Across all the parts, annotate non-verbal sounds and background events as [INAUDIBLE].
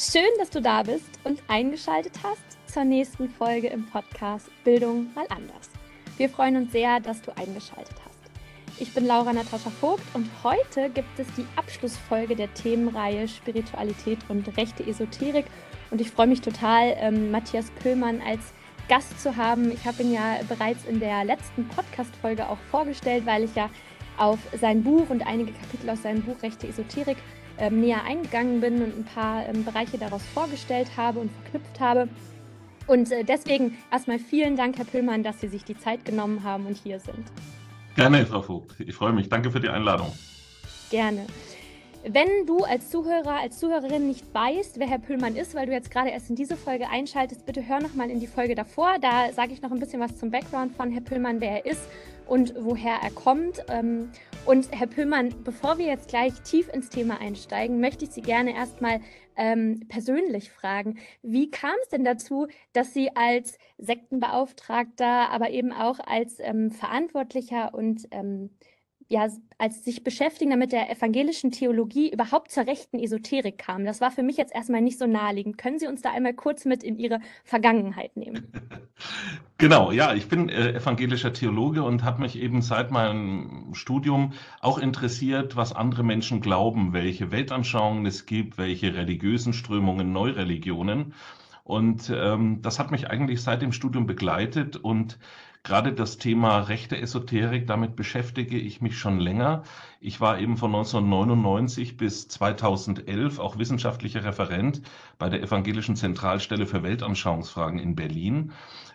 Schön, dass du da bist und eingeschaltet hast zur nächsten Folge im Podcast Bildung mal anders. Wir freuen uns sehr, dass du eingeschaltet hast. Ich bin Laura Natascha Vogt und heute gibt es die Abschlussfolge der Themenreihe Spiritualität und rechte Esoterik. Und ich freue mich total, ähm, Matthias Pöllmann als Gast zu haben. Ich habe ihn ja bereits in der letzten Podcast-Folge auch vorgestellt, weil ich ja auf sein Buch und einige Kapitel aus seinem Buch Rechte Esoterik ähm, näher eingegangen bin und ein paar ähm, Bereiche daraus vorgestellt habe und verknüpft habe. Und äh, deswegen erstmal vielen Dank, Herr Püllmann, dass Sie sich die Zeit genommen haben und hier sind. Gerne, Frau Vogt. Ich freue mich. Danke für die Einladung. Gerne. Wenn du als Zuhörer, als Zuhörerin nicht weißt, wer Herr Püllmann ist, weil du jetzt gerade erst in diese Folge einschaltest, bitte hör noch mal in die Folge davor. Da sage ich noch ein bisschen was zum Background von Herr Püllmann, wer er ist und woher er kommt. Und Herr Püllmann, bevor wir jetzt gleich tief ins Thema einsteigen, möchte ich Sie gerne erstmal ähm, persönlich fragen. Wie kam es denn dazu, dass Sie als Sektenbeauftragter, aber eben auch als ähm, Verantwortlicher und ähm, ja, als sich beschäftigen mit der evangelischen Theologie überhaupt zur rechten Esoterik kam. Das war für mich jetzt erstmal nicht so naheliegend. Können Sie uns da einmal kurz mit in Ihre Vergangenheit nehmen? [LAUGHS] Genau, ja, ich bin äh, evangelischer Theologe und habe mich eben seit meinem Studium auch interessiert, was andere Menschen glauben, welche Weltanschauungen es gibt, welche religiösen Strömungen, Neureligionen. Und ähm, das hat mich eigentlich seit dem Studium begleitet und Gerade das Thema rechte Esoterik, damit beschäftige ich mich schon länger. Ich war eben von 1999 bis 2011 auch wissenschaftlicher Referent bei der Evangelischen Zentralstelle für Weltanschauungsfragen in Berlin,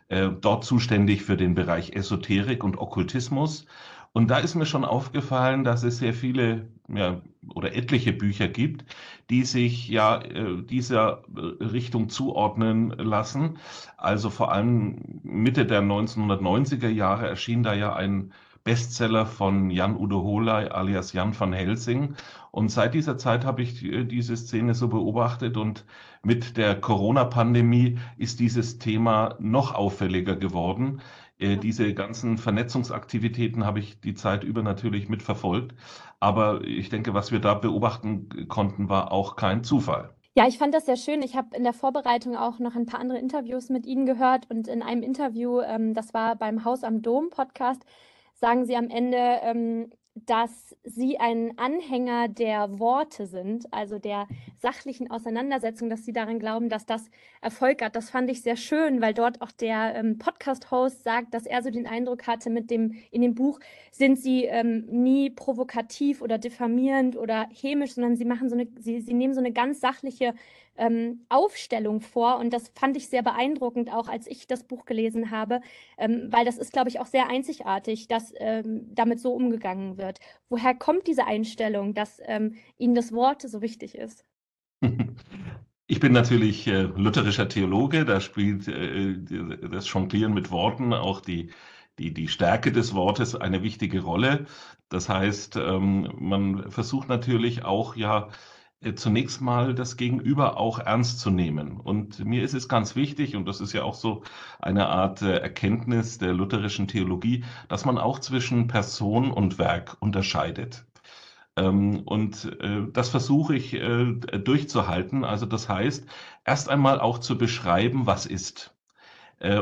äh, dort zuständig für den Bereich Esoterik und Okkultismus. Und da ist mir schon aufgefallen, dass es sehr viele ja, oder etliche Bücher gibt, die sich ja äh, dieser äh, Richtung zuordnen lassen. Also vor allem Mitte der 1990er Jahre erschien da ja ein Bestseller von Jan Udo Holey alias Jan van Helsing. Und seit dieser Zeit habe ich äh, diese Szene so beobachtet und mit der Corona-Pandemie ist dieses Thema noch auffälliger geworden. Äh, diese ganzen Vernetzungsaktivitäten habe ich die Zeit über natürlich mitverfolgt. Aber ich denke, was wir da beobachten konnten, war auch kein Zufall. Ja, ich fand das sehr schön. Ich habe in der Vorbereitung auch noch ein paar andere Interviews mit Ihnen gehört und in einem Interview, ähm, das war beim Haus am Dom Podcast, sagen Sie am Ende, ähm, dass Sie ein Anhänger der Worte sind, also der sachlichen Auseinandersetzung, dass Sie daran glauben, dass das Erfolg hat. Das fand ich sehr schön, weil dort auch der ähm, Podcast-Host sagt, dass er so den Eindruck hatte, mit dem in dem Buch sind Sie ähm, nie provokativ oder diffamierend oder hämisch, sondern Sie machen so eine, Sie, Sie nehmen so eine ganz sachliche ähm, Aufstellung vor. Und das fand ich sehr beeindruckend, auch als ich das Buch gelesen habe, ähm, weil das ist, glaube ich, auch sehr einzigartig, dass ähm, damit so umgegangen wird. Woher kommt diese Einstellung, dass ähm, Ihnen das Wort so wichtig ist? [LAUGHS] Ich bin natürlich äh, lutherischer Theologe, da spielt äh, das Jonglieren mit Worten auch die, die, die Stärke des Wortes eine wichtige Rolle. Das heißt, ähm, man versucht natürlich auch ja äh, zunächst mal das Gegenüber auch ernst zu nehmen. Und mir ist es ganz wichtig, und das ist ja auch so eine Art äh, Erkenntnis der lutherischen Theologie, dass man auch zwischen Person und Werk unterscheidet. Ähm, und äh, das versuche ich durchzuhalten. Also das heißt, erst einmal auch zu beschreiben, was ist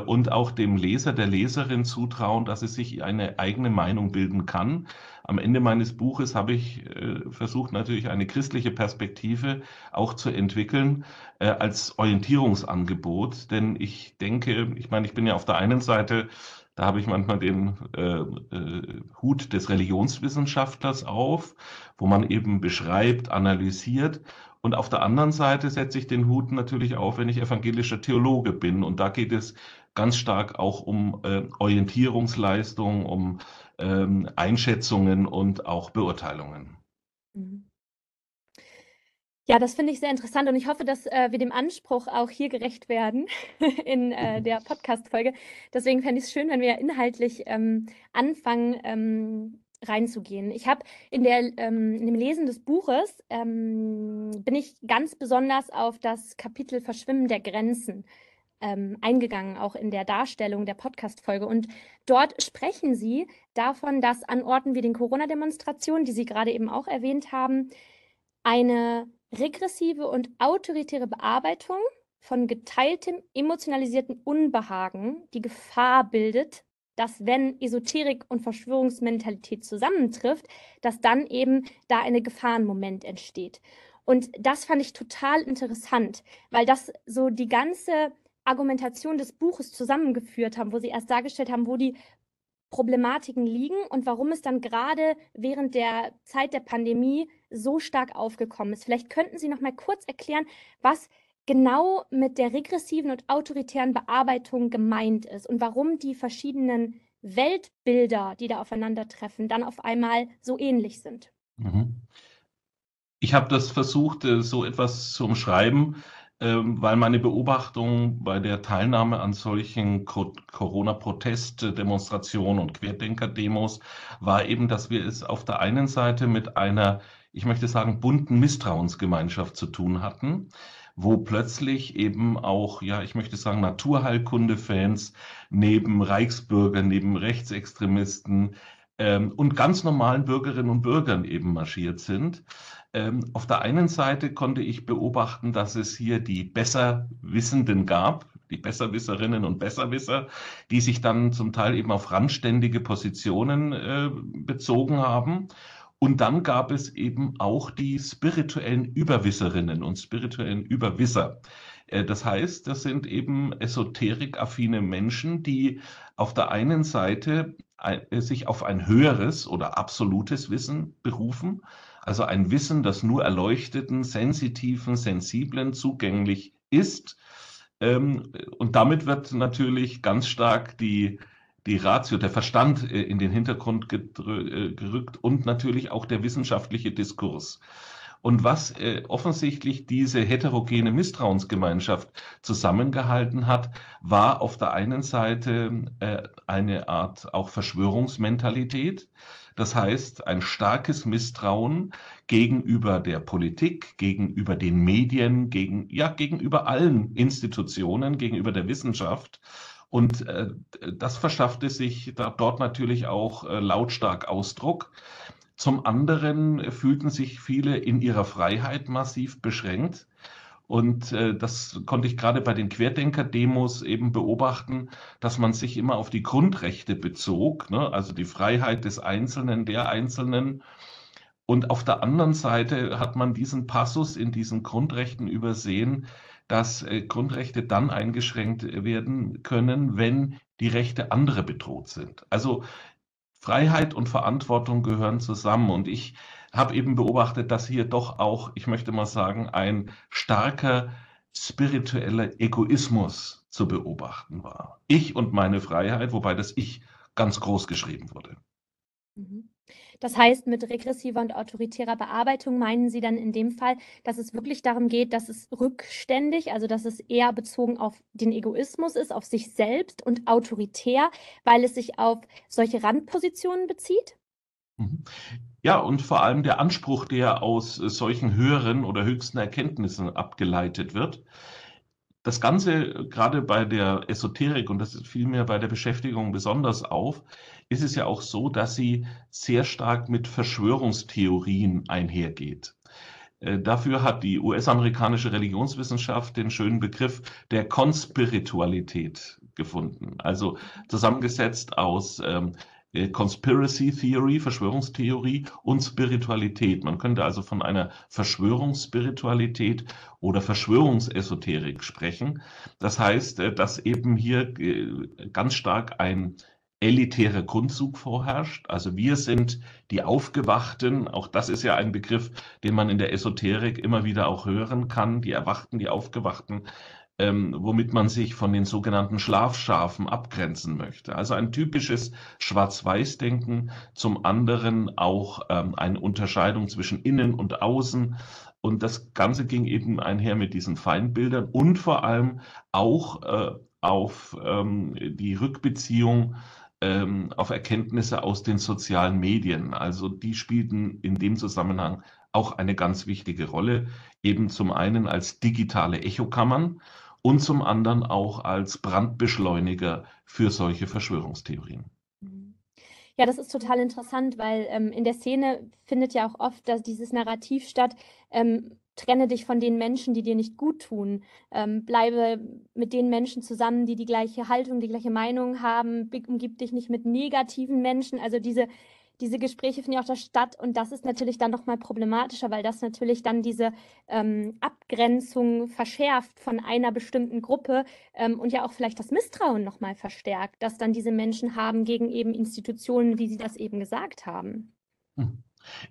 und auch dem Leser, der Leserin zutrauen, dass es sich eine eigene Meinung bilden kann am Ende meines Buches habe ich äh, versucht, natürlich eine christliche Perspektive auch zu entwickeln äh, als Orientierungsangebot. Denn ich denke, ich meine, ich bin ja auf der einen Seite da habe ich manchmal den äh, äh, Hut des Religionswissenschaftlers auf, wo man eben beschreibt, analysiert. Und auf der anderen Seite setze ich den Hut natürlich auf, wenn ich evangelischer Theologe bin. Und da geht es ganz stark auch um äh, Orientierungsleistung, um ähm, Einschätzungen und auch Beurteilungen. Mhm. Ja, das finde ich sehr interessant und ich hoffe, dass äh, wir dem Anspruch auch hier gerecht werden [LAUGHS] in äh, mhm. der Podcast-Folge. Deswegen fände ich es schön, wenn wir inhaltlich ähm, anfangen, ähm, reinzugehen. Ich habe in, ähm, in dem Lesen des Buches ähm, bin ich ganz besonders auf das Kapitel Verschwimmen der Grenzen ähm, eingegangen, auch in der Darstellung der Podcast-Folge. Und dort sprechen Sie davon, dass an Orten wie den Corona-Demonstrationen, die Sie gerade eben auch erwähnt haben, eine regressive und autoritäre Bearbeitung von geteiltem emotionalisierten Unbehagen die Gefahr bildet, dass wenn Esoterik und Verschwörungsmentalität zusammentrifft, dass dann eben da eine Gefahrenmoment entsteht. Und das fand ich total interessant, weil das so die ganze Argumentation des Buches zusammengeführt haben, wo sie erst dargestellt haben, wo die Problematiken liegen und warum es dann gerade während der Zeit der Pandemie so stark aufgekommen ist. Vielleicht könnten Sie noch mal kurz erklären, was genau mit der regressiven und autoritären Bearbeitung gemeint ist und warum die verschiedenen Weltbilder, die da aufeinandertreffen, dann auf einmal so ähnlich sind. Mhm. Ich habe das versucht, äh, so etwas zu umschreiben, ähm, weil meine Beobachtung bei der Teilnahme an solchen Corona-Protestdemonstrationen und Querdenker-Demos war eben, dass wir es auf der einen Seite mit einer, ich möchte sagen, bunten Misstrauensgemeinschaft zu tun hatten wo plötzlich eben auch, ja, ich möchte sagen, Naturheilkunde-Fans neben Reichsbürgern, neben Rechtsextremisten ähm, und ganz normalen Bürgerinnen und Bürgern eben marschiert sind. Ähm, auf der einen Seite konnte ich beobachten, dass es hier die Besserwissenden gab, die Besserwisserinnen und Besserwisser, die sich dann zum Teil eben auf randständige Positionen äh, bezogen haben. Und dann gab es eben auch die spirituellen Überwisserinnen und spirituellen Überwisser. Äh, das heißt, das sind eben esoterikaffine Menschen, die auf der einen Seite äh, sich auf ein höheres oder absolutes Wissen berufen, also ein Wissen, das nur erleuchteten, sensitiven, sensiblen zugänglich ist. Ähm, und damit wird natürlich ganz stark die die Ratio, der Verstand äh, in den Hintergrund äh, gerückt und natürlich auch der wissenschaftliche Diskurs. Und was äh, offensichtlich diese heterogene Misstrauensgemeinschaft zusammengehalten hat, war auf der einen Seite eine Art auch Verschwörungsmentalität. Das heißt, ein starkes Misstrauen gegenüber der Politik, gegenüber den Medien, gegen, ja, gegenüber allen Institutionen, gegenüber der Wissenschaft und äh, das verschaffte sich da, dort natürlich auch äh, lautstark Ausdruck. Zum anderen fühlten sich viele in ihrer Freiheit massiv beschränkt. Und äh, das konnte ich gerade bei den Querdenker-Demos eben beobachten, dass man sich immer auf die Grundrechte bezog, ne? also die Freiheit des Einzelnen, der Einzelnen. Und auf der anderen Seite hat man diesen Passus in diesen Grundrechten übersehen, dass äh, Grundrechte dann eingeschränkt werden können, wenn die Rechte anderer bedroht sind. Also Freiheit und Verantwortung gehören zusammen. Und ich habe eben beobachtet, dass hier doch auch, ich möchte mal sagen, ein starker spiritueller Egoismus zu beobachten war. Ich und meine Freiheit, wobei das Ich ganz groß geschrieben wurde. Mhm. Das heißt, mit regressiver und autoritärer Bearbeitung meinen Sie dann in dem Fall, dass es wirklich darum geht, dass es rückständig, also dass es eher bezogen auf den Egoismus ist, auf sich selbst und autoritär, weil es sich auf solche Randpositionen bezieht? Mhm. Ja, und vor allem der Anspruch, der aus solchen höheren oder höchsten Erkenntnissen abgeleitet wird. Das Ganze, gerade bei der Esoterik, und das fiel mir bei der Beschäftigung besonders auf, ist es ja auch so, dass sie sehr stark mit Verschwörungstheorien einhergeht. Äh, dafür hat die US-amerikanische Religionswissenschaft den schönen Begriff der Konspiritualität gefunden. Also zusammengesetzt aus ähm, äh, Conspiracy Theory, Verschwörungstheorie und Spiritualität. Man könnte also von einer Verschwörungsspiritualität oder Verschwörungsesoterik sprechen. Das heißt, äh, dass eben hier ganz stark ein elitäre Grundzug vorherrscht. Also wir sind die Aufgewachten. Auch das ist ja ein Begriff, den man in der Esoterik immer wieder auch hören kann. Die Erwachten, die Aufgewachten, ähm, womit man sich von den sogenannten Schlafschafen abgrenzen möchte. Also ein typisches Schwarz-Weiß-Denken. Zum anderen auch ähm, eine Unterscheidung zwischen Innen und Außen. Und das Ganze ging eben einher mit diesen Feindbildern und vor allem auch äh, auf ähm, die Rückbeziehung ähm, auf Erkenntnisse aus den sozialen Medien. Also die spielten in dem Zusammenhang auch eine ganz wichtige Rolle, eben zum einen als digitale Echokammern und zum anderen auch als Brandbeschleuniger für solche Verschwörungstheorien. Ja, das ist total interessant, weil ähm, in der Szene findet ja auch oft dass dieses Narrativ statt, ähm, trenne dich von den Menschen, die dir nicht gut tun. Ähm, bleibe mit den Menschen zusammen, die die gleiche Haltung, die gleiche Meinung haben. Umgib dich nicht mit negativen Menschen. Also diese diese Gespräche finden ja auch da statt und das ist natürlich dann nochmal problematischer, weil das natürlich dann diese ähm, Abgrenzung verschärft von einer bestimmten Gruppe ähm, und ja auch vielleicht das Misstrauen nochmal verstärkt, das dann diese Menschen haben gegen eben Institutionen, wie Sie das eben gesagt haben. Hm.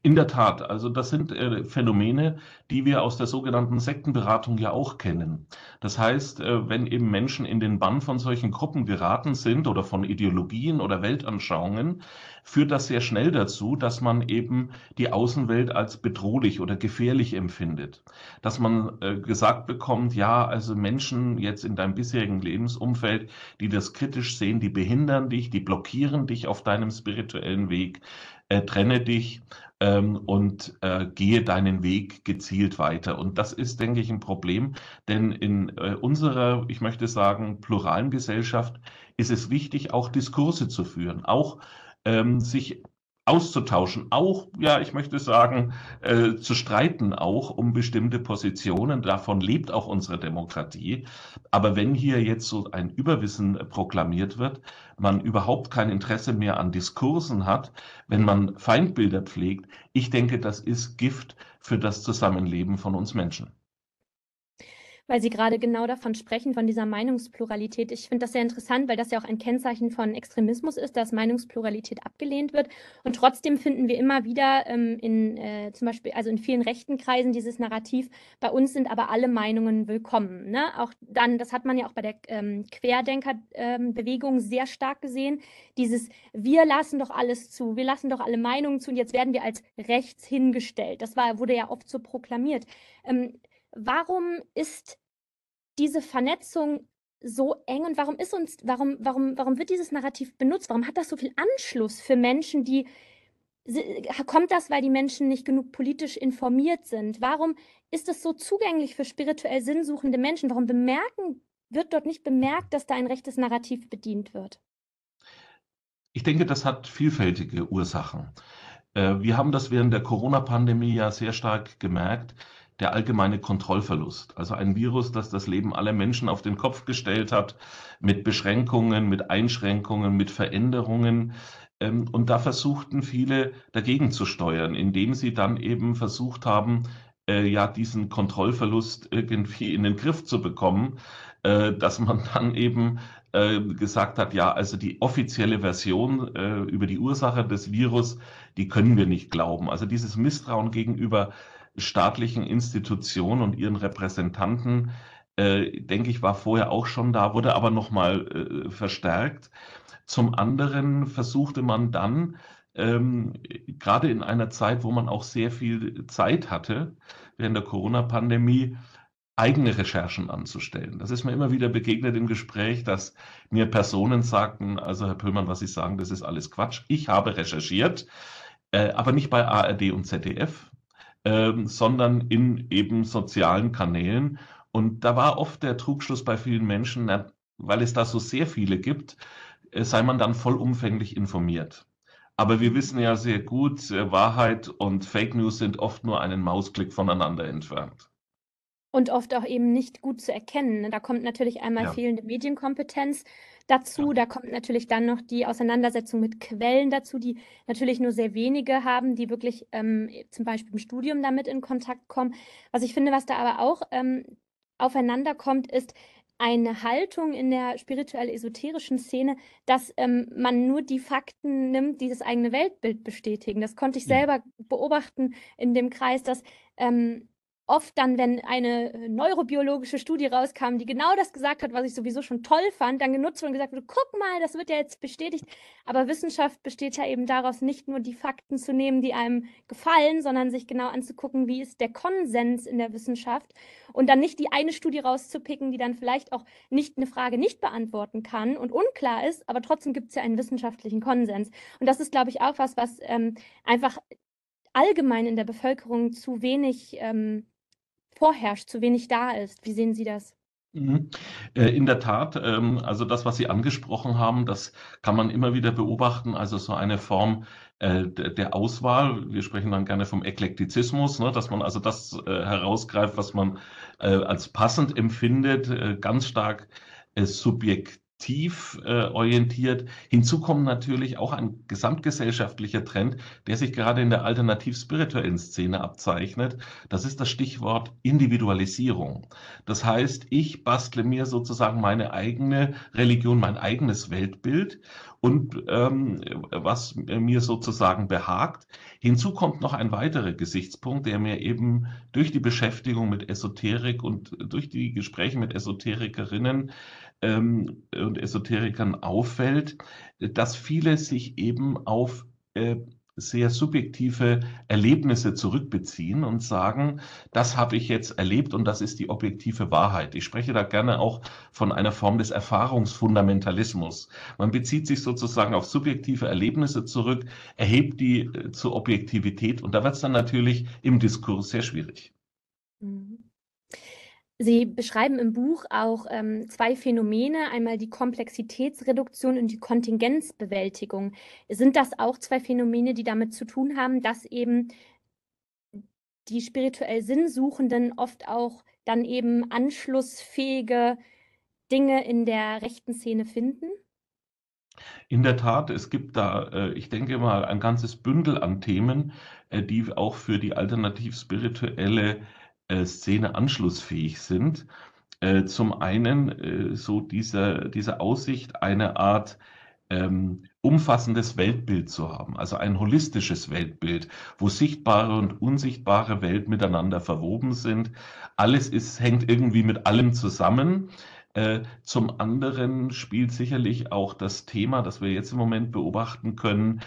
In der Tat, also das sind äh, Phänomene, die wir aus der sogenannten Sektenberatung ja auch kennen. Das heißt, äh, wenn eben Menschen in den Bann von solchen Gruppen geraten sind oder von Ideologien oder Weltanschauungen, führt das sehr schnell dazu, dass man eben die Außenwelt als bedrohlich oder gefährlich empfindet. Dass man äh, gesagt bekommt, ja, also Menschen jetzt in deinem bisherigen Lebensumfeld, die das kritisch sehen, die behindern dich, die blockieren dich auf deinem spirituellen Weg äh, trenne dich ähm, und äh, gehe deinen Weg gezielt weiter. Und das ist, denke ich, ein Problem, denn in äh, unserer, ich möchte sagen, pluralen Gesellschaft ist es wichtig, auch Diskurse zu führen, auch ähm, sich auszutauschen, auch, ja, ich möchte sagen, äh, zu streiten auch um bestimmte Positionen. Davon lebt auch unsere Demokratie. Aber wenn hier jetzt so ein Überwissen proklamiert wird, man überhaupt kein Interesse mehr an Diskursen hat, wenn man Feindbilder pflegt, ich denke, das ist Gift für das Zusammenleben von uns Menschen weil Sie gerade genau davon sprechen, von dieser Meinungspluralität. Ich finde das sehr interessant, weil das ja auch ein Kennzeichen von Extremismus ist, dass Meinungspluralität abgelehnt wird. Und trotzdem finden wir immer wieder ähm, in äh, zum Beispiel, also in vielen rechten Kreisen dieses Narrativ, bei uns sind aber alle Meinungen willkommen. Ne? Auch dann, das hat man ja auch bei der ähm, Querdenkerbewegung ähm, sehr stark gesehen, dieses wir lassen doch alles zu, wir lassen doch alle Meinungen zu und jetzt werden wir als rechts hingestellt. Das war, wurde ja oft so proklamiert. Ähm, warum ist diese Vernetzung so eng und warum ist uns, warum, warum, warum wird dieses Narrativ benutzt? Warum hat das so viel Anschluss für Menschen, die kommt das, weil die Menschen nicht genug politisch informiert sind? Warum ist es so zugänglich für spirituell sinnsuchende Menschen? Warum bemerken, wird dort nicht bemerkt, dass da ein rechtes Narrativ bedient wird? Ich denke, das hat vielfältige Ursachen. Äh, wir haben das während der Corona-Pandemie ja sehr stark gemerkt, der allgemeine Kontrollverlust. Also ein Virus, das das Leben aller Menschen auf den Kopf gestellt hat, mit Beschränkungen, mit Einschränkungen, mit Veränderungen. Ähm, und da versuchten viele dagegen zu steuern, indem sie dann eben versucht haben, äh, ja, diesen Kontrollverlust irgendwie in den Griff zu bekommen, äh, dass man dann eben äh, gesagt hat, ja, also die offizielle Version über die Ursache des Virus, die können wir nicht glauben. Also dieses Misstrauen gegenüber staatlichen Institutionen und ihren Repräsentanten, äh, denke ich, war vorher auch schon da, wurde aber nochmal äh, verstärkt. Zum anderen versuchte man dann, ähm, gerade in einer Zeit, wo man auch sehr viel Zeit hatte, während der Corona-Pandemie, eigene Recherchen anzustellen. Das ist mir immer wieder begegnet im Gespräch, dass mir Personen sagten, also Herr Pöllmann, was Sie sagen, das ist alles Quatsch. Ich habe recherchiert, äh, aber nicht bei ARD und ZDF, ähm, sondern in eben sozialen Kanälen. Und da war oft der Trugschluss bei vielen Menschen, na, weil es da so sehr viele gibt, äh, sei man dann vollumfänglich informiert. Aber wir wissen ja sehr gut, äh, Wahrheit und Fake News sind oft nur einen Mausklick voneinander entfernt. Und oft auch eben nicht gut zu erkennen. Ne? Da kommt natürlich einmal ja. fehlende Medienkompetenz dazu. Ja. Da kommt natürlich dann noch die Auseinandersetzung mit Quellen dazu, die natürlich nur sehr wenige haben, die wirklich ähm, zum Beispiel im Studium damit in Kontakt kommen. Was ich finde, was da aber auch ähm, aufeinander kommt, ist, eine Haltung in der spirituell-esoterischen Szene, dass ähm, man nur die Fakten nimmt, die das eigene Weltbild bestätigen. Das konnte ich selber beobachten in dem Kreis, dass ähm, oft dann, wenn eine äh, neurobiologische Studie rauskam, die genau das gesagt hat, was ich sowieso schon toll fand, dann genutzt und gesagt wurde, guck mal, das wird ja jetzt bestätigt. Aber Wissenschaft besteht ja eben daraus, nicht nur die Fakten zu nehmen, die einem gefallen, sondern sich genau anzugucken, wie ist der Konsens in der Wissenschaft und dann nicht die eine Studie rauszupicken, die dann vielleicht auch nicht eine Frage nicht beantworten kann und unklar ist, aber trotzdem gibt es ja einen wissenschaftlichen Konsens. Und das ist, glaube ich, auch was, was ähm, einfach allgemein in der Bevölkerung zu wenig ähm, vorherrscht, zu wenig da ist. Wie sehen Sie das? Mhm. Äh, in der Tat, ähm, also das, was Sie angesprochen haben, das kann man immer wieder beobachten. Also so eine Form äh, der Auswahl. Wir sprechen dann gerne vom Eklektizismus, ne, dass man also das äh, herausgreift, was man als passend empfindet, ganz stark subjektiv tief äh, orientiert. Hinzu kommt natürlich auch ein gesamtgesellschaftlicher Trend, der sich gerade in der alternativ-spirituellen Szene abzeichnet. Das ist das Stichwort Individualisierung. Das heißt, ich bastle mir sozusagen meine eigene Religion, mein eigenes Weltbild und ähm, was mir sozusagen behagt. Hinzu kommt noch ein weiterer Gesichtspunkt, der mir eben durch die Beschäftigung mit Esoterik und durch die Gespräche mit Esoterikerinnen ähm, und Esoterikern auffällt, dass viele sich eben auf äh, sehr subjektive Erlebnisse zurückbeziehen und sagen, das habe ich jetzt erlebt und das ist die objektive Wahrheit. Ich spreche da gerne auch von einer Form des Erfahrungsfundamentalismus. Man bezieht sich sozusagen auf subjektive Erlebnisse zurück, erhebt die äh, zur Objektivität und da wird es dann natürlich im Diskurs sehr schwierig. Mhm. Sie beschreiben im Buch auch ähm, zwei Phänomene, einmal die Komplexitätsreduktion und die Kontingenzbewältigung. Sind das auch zwei Phänomene, die damit zu tun haben, dass eben die spirituell Sinnsuchenden oft auch dann eben anschlussfähige Dinge in der rechten Szene finden? In der Tat, es gibt da, äh, ich denke mal, ein ganzes Bündel an Themen, äh, die auch für die alternativ-spirituelle äh, Szene anschlussfähig sind. Äh, zum einen äh, so diese, diese Aussicht, eine Art ähm, umfassendes Weltbild zu haben, also ein holistisches Weltbild, wo sichtbare und unsichtbare Welt miteinander verwoben sind. Alles ist, hängt irgendwie mit allem zusammen. Äh, zum anderen spielt sicherlich auch das Thema, das wir jetzt im Moment beobachten können,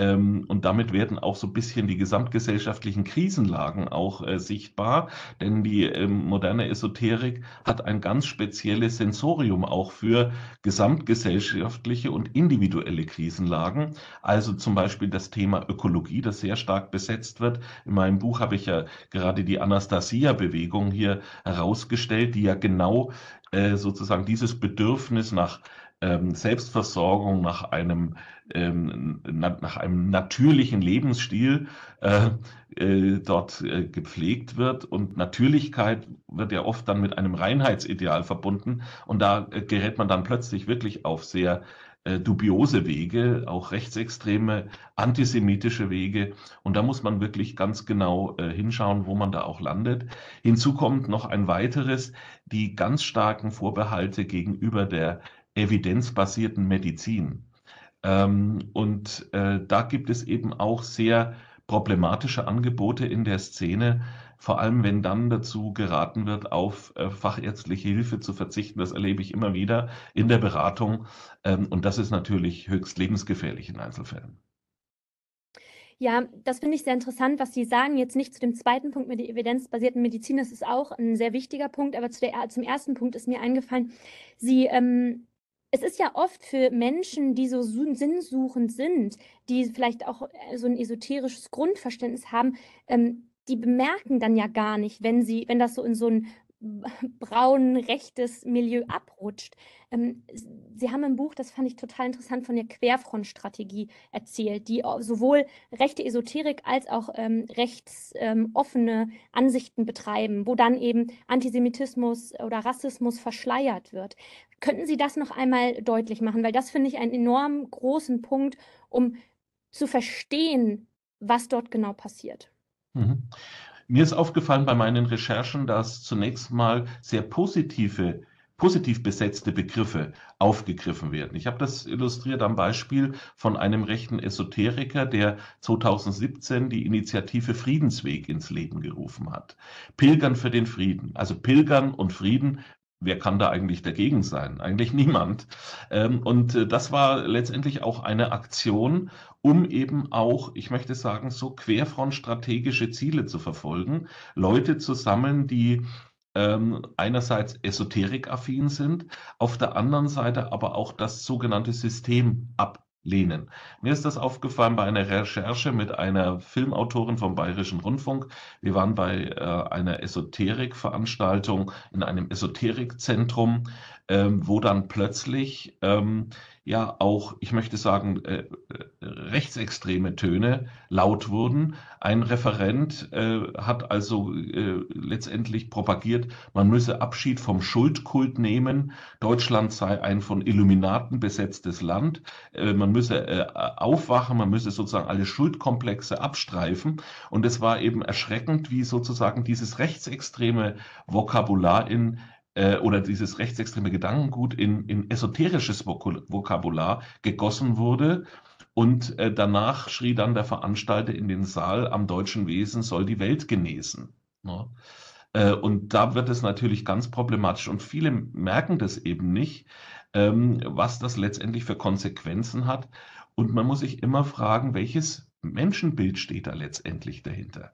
und damit werden auch so ein bisschen die gesamtgesellschaftlichen Krisenlagen auch äh, sichtbar, denn die ähm, moderne Esoterik hat ein ganz spezielles Sensorium auch für gesamtgesellschaftliche und individuelle Krisenlagen. Also zum Beispiel das Thema Ökologie, das sehr stark besetzt wird. In meinem Buch habe ich ja gerade die Anastasia-Bewegung hier herausgestellt, die ja genau äh, sozusagen dieses Bedürfnis nach ähm, Selbstversorgung, nach einem, ähm, na, nach einem natürlichen Lebensstil äh, äh, dort äh, gepflegt wird. Und Natürlichkeit wird ja oft dann mit einem Reinheitsideal verbunden. Und da äh, gerät man dann plötzlich wirklich auf sehr äh, dubiose Wege, auch rechtsextreme, antisemitische Wege. Und da muss man wirklich ganz genau äh, hinschauen, wo man da auch landet. Hinzu kommt noch ein weiteres, die ganz starken Vorbehalte gegenüber der evidenzbasierten Medizin. Ähm, und äh, da gibt es eben auch sehr problematische Angebote in der Szene, vor allem wenn dann dazu geraten wird, auf äh, fachärztliche Hilfe zu verzichten. Das erlebe ich immer wieder in der Beratung. Ähm, und das ist natürlich höchst lebensgefährlich in Einzelfällen. Ja, das finde ich sehr interessant, was Sie sagen. Jetzt nicht zu dem zweiten Punkt mit der evidenzbasierten Medizin, das ist auch ein sehr wichtiger Punkt, aber zu der, zum ersten Punkt ist mir eingefallen, Sie ähm, es ist ja oft für Menschen, die so sinnsuchend sind, die vielleicht auch äh, so ein esoterisches Grundverständnis haben, ähm, die bemerken dann ja gar nicht, wenn sie, wenn das so in so ein [LAUGHS] braun rechtes Milieu abrutscht. Ähm, Sie haben im Buch, das fand ich total interessant, von der Querfrontstrategie erzählt, die sowohl rechte Esoterik als auch ähm, rechtsoffene ähm, Ansichten betreiben, wo dann eben Antisemitismus oder Rassismus verschleiert wird. Könnten Sie das noch einmal deutlich machen? Weil das finde ich einen enorm großen Punkt, um zu verstehen, was dort genau passiert. Mhm. Mir ist aufgefallen bei meinen Recherchen, dass zunächst mal sehr positive, positiv besetzte Begriffe aufgegriffen werden. Ich habe das illustriert am Beispiel von einem rechten Esoteriker, der 2017 die Initiative Friedensweg ins Leben gerufen hat. Pilgern für den Frieden. Also Pilgern und Frieden wer kann da eigentlich dagegen sein? Eigentlich niemand. Ähm, und äh, das war letztendlich auch eine Aktion, um eben auch, ich möchte sagen, so querfrontstrategische Ziele zu verfolgen, Leute zu sammeln, die ähm, einerseits esoterikaffin sind, auf der anderen Seite aber auch das sogenannte System ab lehnen. Mir ist das aufgefallen bei einer Recherche mit einer Filmautorin vom Bayerischen Rundfunk. Wir waren bei äh, einer Esoterikveranstaltung in einem Esoterikzentrum, ähm, wo dann plötzlich ähm, ja auch, ich möchte sagen, äh, äh, rechtsextreme Töne laut wurden. Ein Referent äh, hat also äh, letztendlich propagiert, man müsse Abschied vom Schuldkult nehmen. Deutschland sei ein von Illuminaten besetztes Land. Äh, man müsse äh, aufwachen, man müsse sozusagen alle Schuldkomplexe abstreifen. Und es war eben erschreckend, wie sozusagen dieses rechtsextreme Vokabular in äh, oder dieses rechtsextreme Gedankengut in, in esoterisches Vokabular gegossen wurde. Und äh, danach schrie dann der Veranstalter in den Saal, am deutschen Wesen soll die Welt genesen. Ne? Äh, und da wird es natürlich ganz problematisch. Und viele merken das eben nicht, ähm, was das letztendlich für Konsequenzen hat. Und man muss sich immer fragen, welches Menschenbild steht da letztendlich dahinter?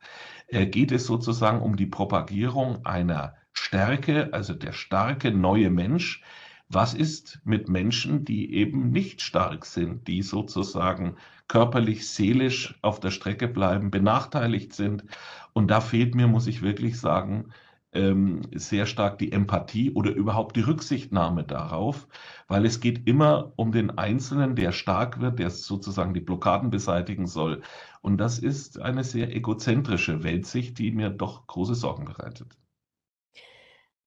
Äh, geht es sozusagen um die Propagierung einer Stärke, also der starke neue Mensch. Was ist mit Menschen, die eben nicht stark sind, die sozusagen körperlich, seelisch auf der Strecke bleiben, benachteiligt sind? Und da fehlt mir, muss ich wirklich sagen, ähm, sehr stark die Empathie oder überhaupt die Rücksichtnahme darauf, weil es geht immer um den Einzelnen, der stark wird, der sozusagen die Blockaden beseitigen soll. Und das ist eine sehr egozentrische Weltsicht, die mir doch große Sorgen bereitet.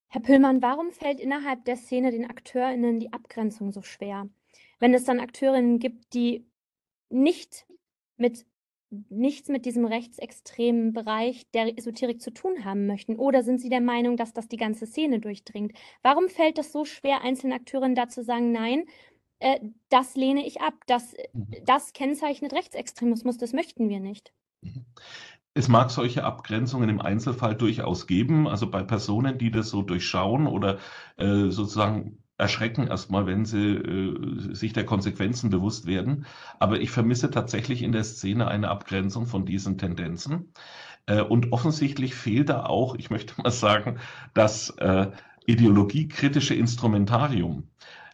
Herr Püllmann, warum fällt innerhalb der Szene den AkteurInnen die Abgrenzung so schwer? Wenn es dann AkteurInnen gibt, die nicht mit nichts mit diesem rechtsextremen Bereich der Esoterik zu tun haben möchten? Oder sind Sie der Meinung, dass das die ganze Szene durchdringt? Warum fällt es so schwer, einzelnen Akteurinnen da zu sagen, nein, äh, das lehne ich ab, das, mhm. das kennzeichnet Rechtsextremismus, das möchten wir nicht? Mhm. Es mag solche Abgrenzungen im Einzelfall durchaus geben, also bei Personen, die das so durchschauen oder äh, sozusagen erschrecken erstmal, wenn sie äh, sich der Konsequenzen bewusst werden. Aber ich vermisse tatsächlich in der Szene eine Abgrenzung von diesen Tendenzen. Äh, und offensichtlich fehlt da auch, ich möchte mal sagen, das äh, ideologiekritische Instrumentarium.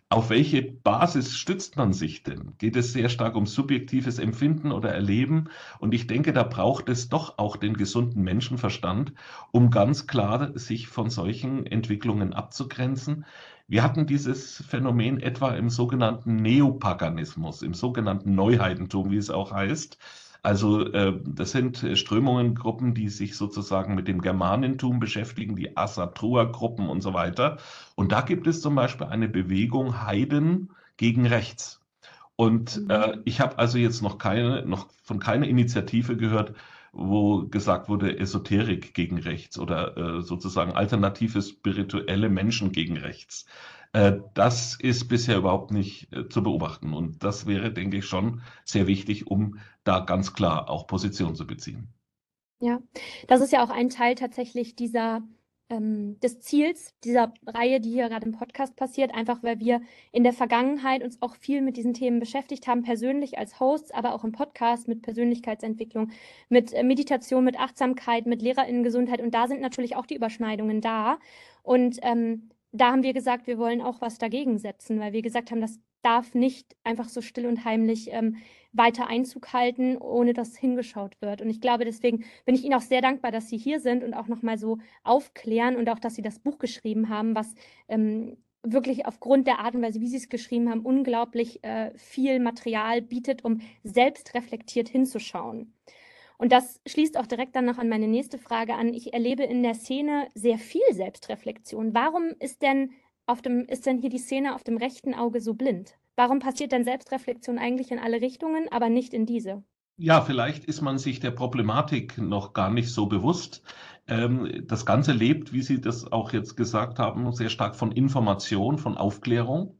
Auf welche Basis stützt man sich denn? Geht es sehr stark um subjektives Empfinden oder Erleben? Und ich denke, da braucht es doch auch den gesunden Menschenverstand, um ganz klar sich von solchen Entwicklungen abzugrenzen. Wir hatten dieses Phänomen etwa im sogenannten Neopaganismus, im sogenannten Neuheidentum, wie es auch heißt. Also äh, das sind äh, Strömungen, Gruppen, die sich sozusagen mit dem Germanentum beschäftigen, die Asatrua-Gruppen und so weiter. Und da gibt es zum Beispiel eine Bewegung Heiden gegen Rechts. Und mhm. äh, ich habe also jetzt noch keine, noch von keiner Initiative gehört, wo gesagt wurde, Esoterik gegen rechts oder äh, sozusagen alternative spirituelle Menschen gegen rechts. Äh, das ist bisher überhaupt nicht äh, zu beobachten. Und das wäre, denke ich, schon sehr wichtig, um da ganz klar auch Position zu beziehen. Ja, das ist ja auch ein Teil tatsächlich dieser ähm, des Ziels dieser Reihe, die hier gerade im Podcast passiert, einfach weil wir in der Vergangenheit uns auch viel mit diesen Themen beschäftigt haben, persönlich als Hosts, aber auch im Podcast mit Persönlichkeitsentwicklung, mit äh, Meditation, mit Achtsamkeit, mit Lehrerinnengesundheit und da sind natürlich auch die Überschneidungen da und ähm, da haben wir gesagt, wir wollen auch was dagegen setzen, weil wir gesagt haben, das darf nicht einfach so still und heimlich ähm, weiter Einzug halten, ohne dass hingeschaut wird. Und ich glaube, deswegen bin ich Ihnen auch sehr dankbar, dass Sie hier sind und auch nochmal so aufklären und auch, dass Sie das Buch geschrieben haben, was ähm, wirklich aufgrund der Art und Weise, wie Sie es geschrieben haben, unglaublich äh, viel Material bietet, um selbst reflektiert hinzuschauen. Und das schließt auch direkt dann noch an meine nächste Frage an. Ich erlebe in der Szene sehr viel Selbstreflexion. Warum ist denn, auf dem, ist denn hier die Szene auf dem rechten Auge so blind? Warum passiert denn Selbstreflexion eigentlich in alle Richtungen, aber nicht in diese? Ja, vielleicht ist man sich der Problematik noch gar nicht so bewusst. Ähm, das Ganze lebt, wie Sie das auch jetzt gesagt haben, sehr stark von Information, von Aufklärung.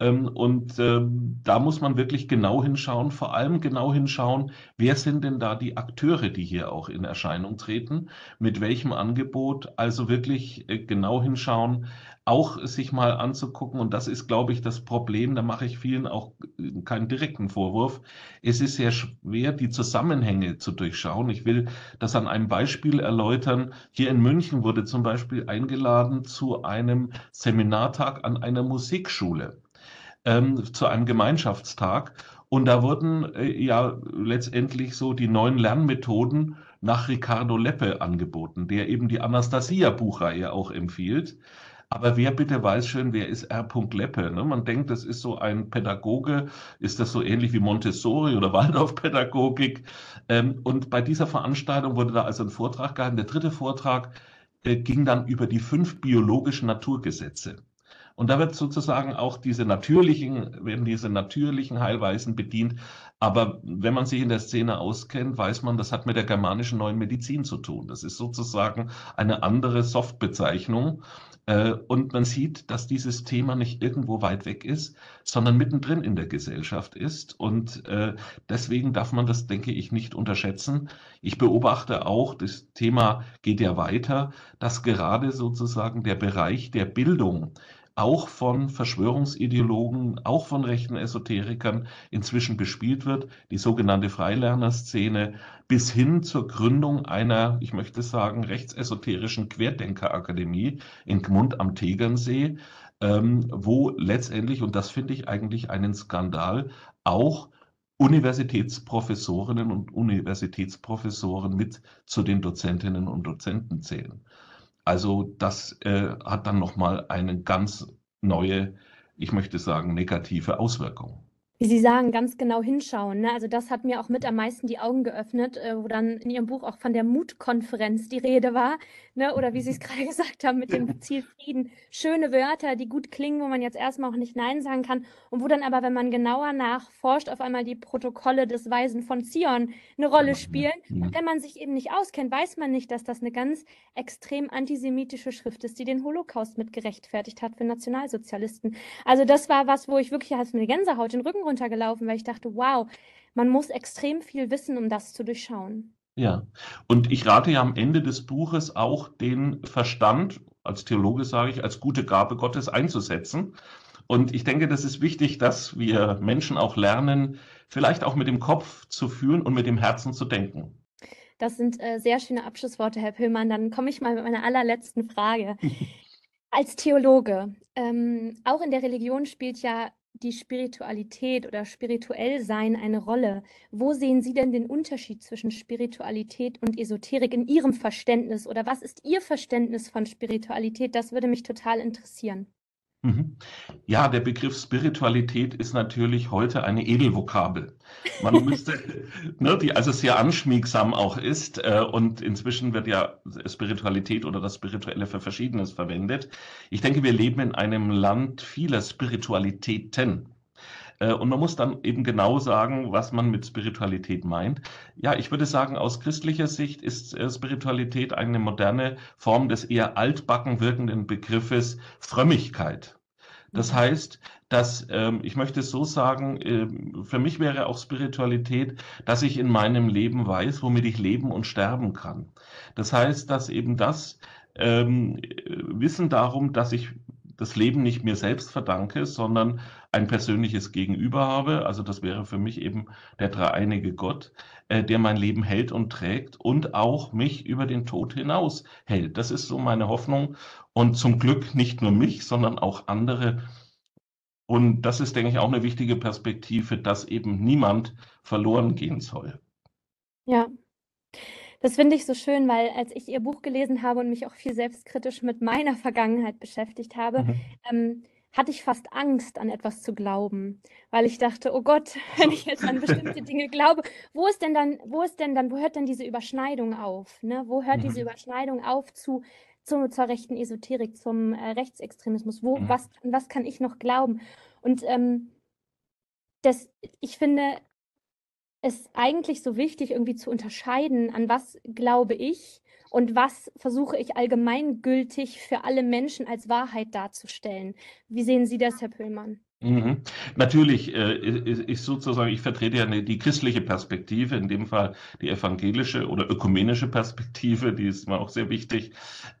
Ähm, und ähm, da muss man wirklich genau hinschauen, vor allem genau hinschauen, wer sind denn da die Akteure, die hier auch in Erscheinung treten, mit welchem Angebot, also wirklich äh, genau hinschauen, auch sich mal anzugucken, und das ist, glaube ich, das Problem, da mache ich vielen auch keinen direkten Vorwurf. Es ist sehr schwer, die Zusammenhänge zu durchschauen. Ich will das an einem Beispiel erläutern. Hier in München wurde zum Beispiel eingeladen zu einem Seminartag an einer Musikschule ähm, zu einem Gemeinschaftstag. Und da wurden äh, ja letztendlich so die neuen Lernmethoden nach Ricardo Leppe angeboten, der eben die Anastasia-Buchreihe auch empfiehlt. Aber wer bitte weiß schon, wer ist R. Leppe? Ne? Man denkt, das ist so ein Pädagoge, ist das so ähnlich wie Montessori oder [LAUGHS] Waldorfpädagogik. Ähm, und bei dieser Veranstaltung wurde da also ein Vortrag gehalten. Der dritte Vortrag äh, ging dann über die fünf biologischen Naturgesetze. Und da wird sozusagen auch diese natürlichen, werden diese natürlichen Heilweisen bedient. Aber wenn man sich in der Szene auskennt, weiß man, das hat mit der germanischen neuen Medizin zu tun. Das ist sozusagen eine andere Softbezeichnung. Äh, und man sieht, dass dieses Thema nicht irgendwo weit weg ist, sondern mittendrin in der Gesellschaft ist. Und äh, deswegen darf man das, denke ich, nicht unterschätzen. Ich beobachte auch, das Thema geht ja weiter, dass gerade sozusagen der Bereich der Bildung auch von Verschwörungsideologen, auch von rechten Esoterikern inzwischen bespielt wird, die sogenannte Freilernerszene, bis hin zur Gründung einer, ich möchte sagen, rechtsesoterischen Querdenkerakademie in Gmund am Tegernsee, ähm, wo letztendlich, und das finde ich eigentlich einen Skandal, auch Universitätsprofessorinnen und Universitätsprofessoren mit zu den Dozentinnen und Dozenten zählen. Also das äh, hat dann nochmal eine ganz neue, ich möchte sagen, negative Auswirkung. Wie Sie sagen, ganz genau hinschauen. Ne? Also das hat mir auch mit am meisten die Augen geöffnet, äh, wo dann in Ihrem Buch auch von der Mutkonferenz die Rede war. Ne? Oder wie Sie es gerade [LAUGHS] gesagt haben, mit dem Ziel Frieden. Schöne Wörter, die gut klingen, wo man jetzt erstmal auch nicht Nein sagen kann. Und wo dann aber, wenn man genauer nachforscht, auf einmal die Protokolle des Weisen von Zion eine Rolle spielen. Und wenn man sich eben nicht auskennt, weiß man nicht, dass das eine ganz extrem antisemitische Schrift ist, die den Holocaust mit gerechtfertigt hat für Nationalsozialisten. Also das war was, wo ich wirklich als eine Gänsehaut den Rücken runtergelaufen, weil ich dachte, wow, man muss extrem viel wissen, um das zu durchschauen. Ja, und ich rate ja am Ende des Buches auch den Verstand, als Theologe sage ich, als gute Gabe Gottes einzusetzen. Und ich denke, das ist wichtig, dass wir Menschen auch lernen, vielleicht auch mit dem Kopf zu fühlen und mit dem Herzen zu denken. Das sind äh, sehr schöne Abschlussworte, Herr Pillmann. Dann komme ich mal mit meiner allerletzten Frage. [LAUGHS] Als Theologe, ähm, auch in der Religion spielt ja die Spiritualität oder spirituell sein eine Rolle? Wo sehen Sie denn den Unterschied zwischen Spiritualität und Esoterik in Ihrem Verständnis? Oder was ist Ihr Verständnis von Spiritualität? Das würde mich total interessieren. Mhm. Ja, der Begriff Spiritualität ist natürlich heute eine Edelvokabel. Man [LAUGHS] müsste, ne, die also sehr anschmiegsam auch ist. Äh, und inzwischen wird ja Spiritualität oder das Spirituelle für Verschiedenes verwendet. Ich denke, wir leben in einem Land vieler Spiritualitäten. Äh, und man muss dann eben genau sagen, was man mit Spiritualität meint. Ja, ich würde sagen, aus christlicher Sicht ist äh, Spiritualität eine moderne Form des eher altbacken wirkenden Begriffes Frömmigkeit. Das mhm. heißt, dass ähm, ich möchte es so sagen, äh, für mich wäre auch Spiritualität, dass ich in meinem Leben weiß, womit ich leben und sterben kann. Das heißt, dass eben das ähm, Wissen darum, dass ich das Leben nicht mir selbst verdanke, sondern ein persönliches Gegenüber habe. Also das wäre für mich eben der dreieinige Gott, äh, der mein Leben hält und trägt und auch mich über den Tod hinaus hält. Das ist so meine Hoffnung und zum Glück nicht nur mich, sondern auch andere. Und das ist, denke ich, auch eine wichtige Perspektive, dass eben niemand verloren gehen soll. Ja, das finde ich so schön, weil als ich Ihr Buch gelesen habe und mich auch viel selbstkritisch mit meiner Vergangenheit beschäftigt habe, mhm. ähm, hatte ich fast Angst, an etwas zu glauben, weil ich dachte, oh Gott, [LAUGHS] wenn ich jetzt an bestimmte [LAUGHS] Dinge glaube, wo ist denn dann, wo ist denn dann, wo hört denn diese Überschneidung auf? Ne? Wo hört mhm. diese Überschneidung auf zu, zu, zur rechten Esoterik, zum äh, Rechtsextremismus? Wo, mhm. was, an was kann ich noch glauben? Und ähm, das, ich finde, es eigentlich so wichtig, irgendwie zu unterscheiden, an was glaube ich und was versuche ich allgemeingültig für alle Menschen als Wahrheit darzustellen. Wie sehen Sie das, Herr Pöllmann? Mhm. Natürlich äh, ist sozusagen, ich vertrete ja die christliche Perspektive, in dem Fall die evangelische oder ökumenische Perspektive, die ist mir auch sehr wichtig,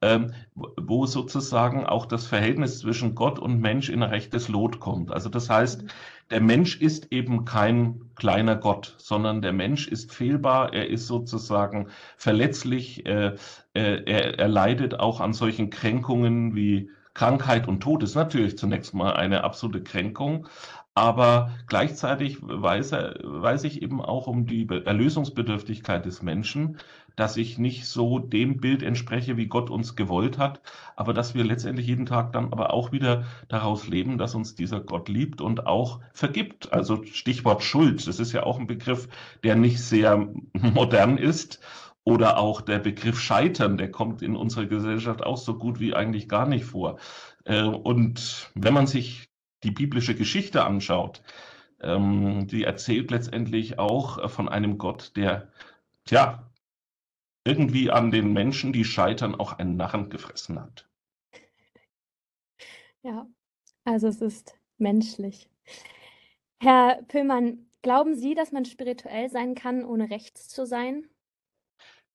ähm, wo sozusagen auch das Verhältnis zwischen Gott und Mensch in rechtes Lot kommt. Also das heißt, mhm. Der Mensch ist eben kein kleiner Gott, sondern der Mensch ist fehlbar, er ist sozusagen verletzlich, äh, er, er leidet auch an solchen Kränkungen wie Krankheit und Tod. Ist natürlich zunächst mal eine absolute Kränkung, aber gleichzeitig weiß, er, weiß ich eben auch um die Erlösungsbedürftigkeit des Menschen, dass ich nicht so dem Bild entspreche, wie Gott uns gewollt hat, aber dass wir letztendlich jeden Tag dann aber auch wieder daraus leben, dass uns dieser Gott liebt und auch vergibt. Also Stichwort Schuld, das ist ja auch ein Begriff, der nicht sehr modern ist. Oder auch der Begriff Scheitern, der kommt in unserer Gesellschaft auch so gut wie eigentlich gar nicht vor. Äh, und wenn man sich die biblische Geschichte anschaut, ähm, die erzählt letztendlich auch von einem Gott, der, tja, irgendwie an den Menschen, die scheitern, auch einen Narren gefressen hat. Ja, also es ist menschlich. Herr Pöllmann, glauben Sie, dass man spirituell sein kann, ohne rechts zu sein?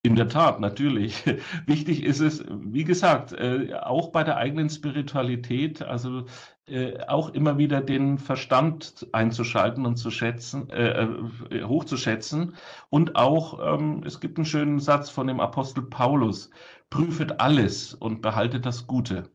In der Tat, natürlich. [LAUGHS] Wichtig ist es, wie gesagt, äh, auch bei der eigenen Spiritualität, also äh, auch immer wieder den Verstand einzuschalten und zu schätzen, äh, äh, hochzuschätzen. Und auch, ähm, es gibt einen schönen Satz von dem Apostel Paulus, prüfet alles und behaltet das Gute.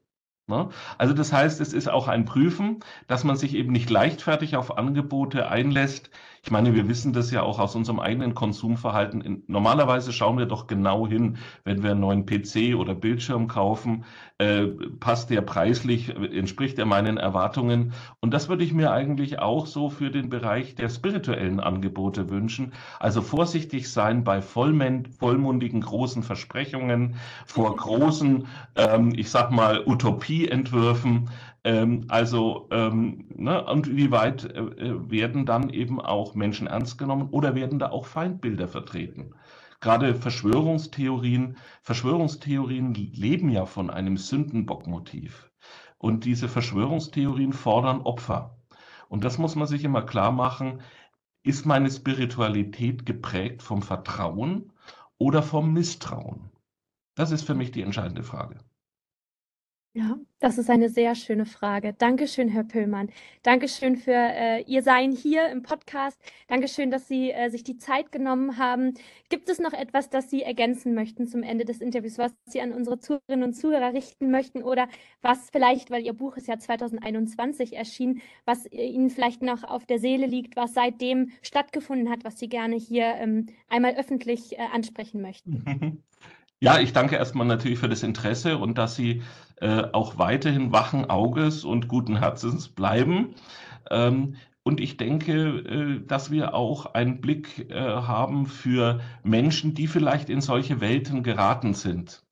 Ne? Also das heißt, es ist auch ein Prüfen, dass man sich eben nicht leichtfertig auf Angebote einlässt. Ich meine, wir wissen das ja auch aus unserem eigenen Konsumverhalten. Normalerweise schauen wir doch genau hin, wenn wir einen neuen PC oder Bildschirm kaufen, äh, passt der preislich, entspricht er meinen Erwartungen. Und das würde ich mir eigentlich auch so für den Bereich der spirituellen Angebote wünschen. Also vorsichtig sein bei vollmundigen großen Versprechungen, vor großen, ähm, ich sag mal, Utopieentwürfen. Ähm, also, ähm, ne, und wie weit äh, äh, werden dann eben auch Menschen ernst genommen oder werden da auch Feindbilder vertreten? Gerade Verschwörungstheorien, Verschwörungstheorien leben ja von einem Sündenbockmotiv. Und diese Verschwörungstheorien fordern Opfer. Und das muss man sich immer klar machen. Ist meine Spiritualität geprägt vom Vertrauen oder vom Misstrauen? Das ist für mich die entscheidende Frage. Ja, das ist eine sehr schöne Frage. Dankeschön, Herr Pöllmann. Dankeschön für äh, Ihr Sein hier im Podcast. Dankeschön, dass Sie äh, sich die Zeit genommen haben. Gibt es noch etwas, das Sie ergänzen möchten zum Ende des Interviews, was Sie an unsere Zuhörerinnen und Zuhörer richten möchten oder was vielleicht, weil Ihr Buch ist ja 2021 erschienen, was Ihnen vielleicht noch auf der Seele liegt, was seitdem stattgefunden hat, was Sie gerne hier ähm, einmal öffentlich äh, ansprechen möchten? [LAUGHS] Ja, ich danke erstmal natürlich für das Interesse und dass Sie äh, auch weiterhin wachen Auges und guten Herzens bleiben. Ähm, und ich denke, äh, dass wir auch einen Blick äh, haben für Menschen, die vielleicht in solche Welten geraten sind.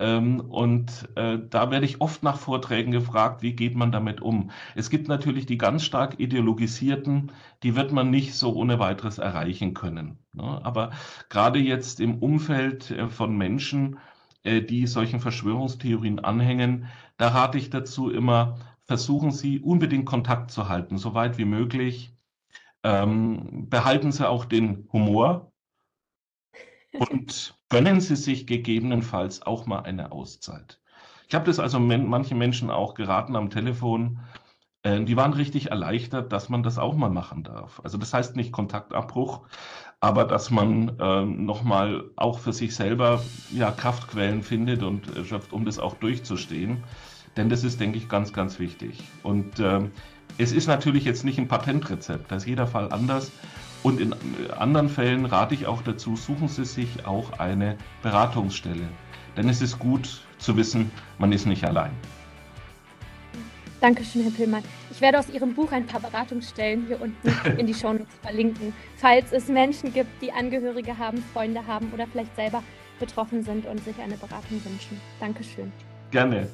Ähm, und äh, da werde ich oft nach Vorträgen gefragt, wie geht man damit um? Es gibt natürlich die ganz stark ideologisierten, die wird man nicht so ohne weiteres erreichen können. Ne? Aber gerade jetzt im Umfeld äh, von Menschen, äh, die solchen Verschwörungstheorien anhängen, da rate ich dazu immer, versuchen Sie unbedingt Kontakt zu halten, so weit wie möglich. Ähm, behalten Sie auch den Humor [LAUGHS] und gönnen Sie sich gegebenenfalls auch mal eine Auszeit. Ich habe das also men manchen Menschen auch geraten am Telefon. Äh, die waren richtig erleichtert, dass man das auch mal machen darf. Also das heißt nicht Kontaktabbruch, aber dass man äh, nochmal auch für sich selber ja, Kraftquellen findet und äh, schafft, um das auch durchzustehen. Denn das ist, denke ich, ganz, ganz wichtig. Und äh, es ist natürlich jetzt nicht ein Patentrezept, da ist jeder Fall anders. Und in anderen Fällen rate ich auch dazu, suchen Sie sich auch eine Beratungsstelle. Denn es ist gut zu wissen, man ist nicht allein. Dankeschön, Herr Pillmann. Ich werde aus Ihrem Buch ein paar Beratungsstellen hier unten [LAUGHS] in die Show Notes verlinken, falls es Menschen gibt, die Angehörige haben, Freunde haben oder vielleicht selber betroffen sind und sich eine Beratung wünschen. Dankeschön. Gerne.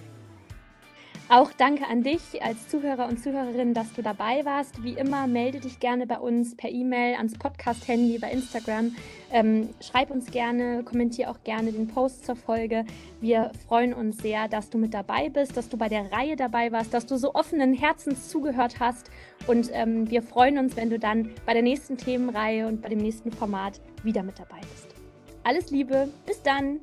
Auch danke an dich als Zuhörer und Zuhörerin, dass du dabei warst. Wie immer, melde dich gerne bei uns per E-Mail ans Podcast-Handy, bei Instagram. Ähm, schreib uns gerne, kommentiere auch gerne den Post zur Folge. Wir freuen uns sehr, dass du mit dabei bist, dass du bei der Reihe dabei warst, dass du so offenen Herzens zugehört hast. Und ähm, wir freuen uns, wenn du dann bei der nächsten Themenreihe und bei dem nächsten Format wieder mit dabei bist. Alles Liebe, bis dann!